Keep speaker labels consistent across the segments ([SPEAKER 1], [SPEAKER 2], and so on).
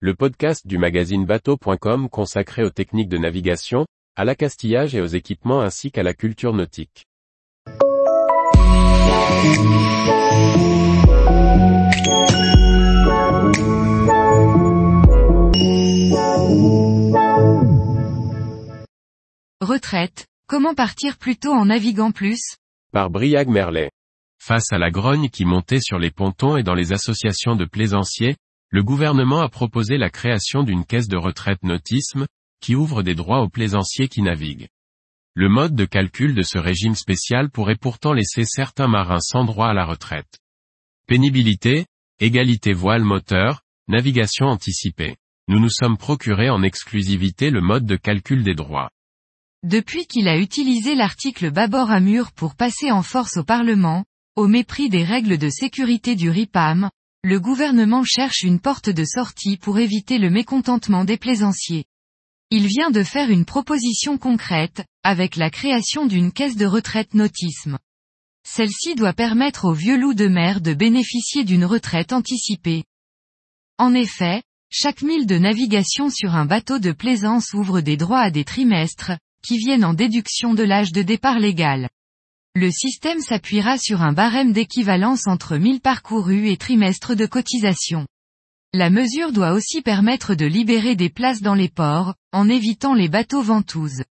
[SPEAKER 1] le podcast du magazine bateau.com consacré aux techniques de navigation, à l'accastillage et aux équipements ainsi qu'à la culture nautique.
[SPEAKER 2] Retraite, comment partir plus tôt en naviguant plus?
[SPEAKER 1] Par Briag Merlet. Face à la grogne qui montait sur les pontons et dans les associations de plaisanciers, le gouvernement a proposé la création d'une caisse de retraite nautisme, qui ouvre des droits aux plaisanciers qui naviguent. Le mode de calcul de ce régime spécial pourrait pourtant laisser certains marins sans droit à la retraite. Pénibilité, égalité voile moteur, navigation anticipée. Nous nous sommes procuré en exclusivité le mode de calcul des droits.
[SPEAKER 2] Depuis qu'il a utilisé l'article bâbord à mur pour passer en force au Parlement, au mépris des règles de sécurité du RIPAM, le gouvernement cherche une porte de sortie pour éviter le mécontentement des plaisanciers. Il vient de faire une proposition concrète, avec la création d'une caisse de retraite nautisme. Celle-ci doit permettre aux vieux loups de mer de bénéficier d'une retraite anticipée. En effet, chaque mille de navigation sur un bateau de plaisance ouvre des droits à des trimestres, qui viennent en déduction de l'âge de départ légal. Le système s'appuiera sur un barème d'équivalence entre 1000 parcourus et trimestres de cotisation. La mesure doit aussi permettre de libérer des places dans les ports, en évitant les bateaux ventouses.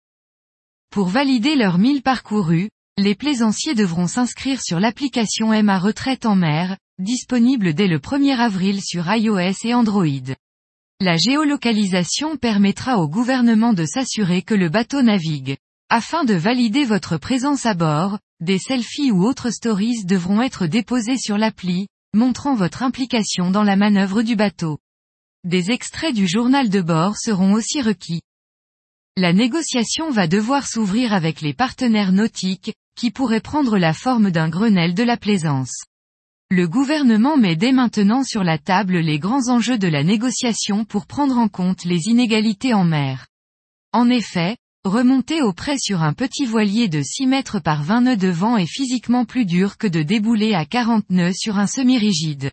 [SPEAKER 2] Pour valider leurs 1000 parcourus, les plaisanciers devront s'inscrire sur l'application MA Retraite en mer, disponible dès le 1er avril sur iOS et Android. La géolocalisation permettra au gouvernement de s'assurer que le bateau navigue. Afin de valider votre présence à bord, des selfies ou autres stories devront être déposés sur l'appli, montrant votre implication dans la manœuvre du bateau. Des extraits du journal de bord seront aussi requis. La négociation va devoir s'ouvrir avec les partenaires nautiques, qui pourraient prendre la forme d'un Grenelle de la plaisance. Le gouvernement met dès maintenant sur la table les grands enjeux de la négociation pour prendre en compte les inégalités en mer. En effet, remonter au près sur un petit voilier de 6 mètres par 20 nœuds de vent est physiquement plus dur que de débouler à 40 nœuds sur un semi-rigide.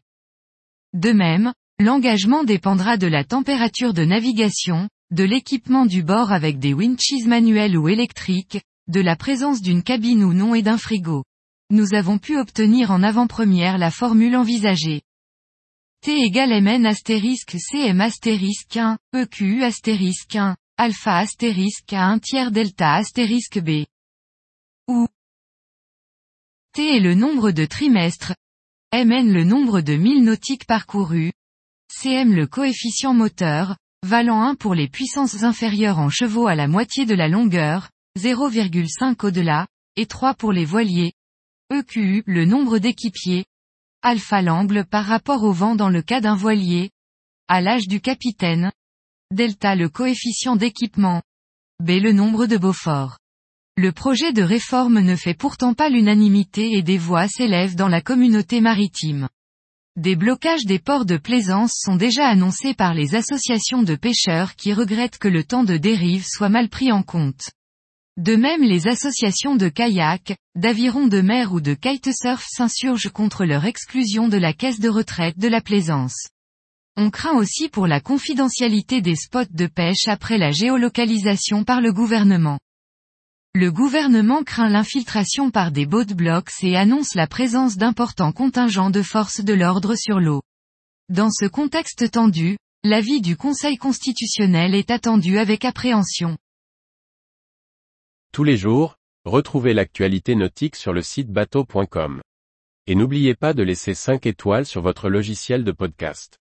[SPEAKER 2] De même, l'engagement dépendra de la température de navigation, de l'équipement du bord avec des winches manuels ou électriques, de la présence d'une cabine ou non et d'un frigo nous avons pu obtenir en avant-première la formule envisagée. T égale Mn astérisque Cm astérisque 1, EQ astérisque 1, alpha astérisque à 1 tiers delta astérisque B. Où T est le nombre de trimestres, Mn le nombre de milles nautiques parcourus, Cm le coefficient moteur, valant 1 pour les puissances inférieures en chevaux à la moitié de la longueur, 0,5 au-delà, et 3 pour les voiliers, EQU, le nombre d'équipiers. Alpha l'angle par rapport au vent dans le cas d'un voilier. À l'âge du capitaine. Delta le coefficient d'équipement. B le nombre de Beaufort. Le projet de réforme ne fait pourtant pas l'unanimité et des voix s'élèvent dans la communauté maritime. Des blocages des ports de plaisance sont déjà annoncés par les associations de pêcheurs qui regrettent que le temps de dérive soit mal pris en compte. De même les associations de kayak, d'aviron de mer ou de kitesurf s'insurgent contre leur exclusion de la caisse de retraite de la plaisance. On craint aussi pour la confidentialité des spots de pêche après la géolocalisation par le gouvernement. Le gouvernement craint l'infiltration par des boat blocks et annonce la présence d'importants contingents de forces de l'ordre sur l'eau. Dans ce contexte tendu, l'avis du Conseil constitutionnel est attendu avec appréhension.
[SPEAKER 1] Tous les jours, retrouvez l'actualité nautique sur le site bateau.com. Et n'oubliez pas de laisser 5 étoiles sur votre logiciel de podcast.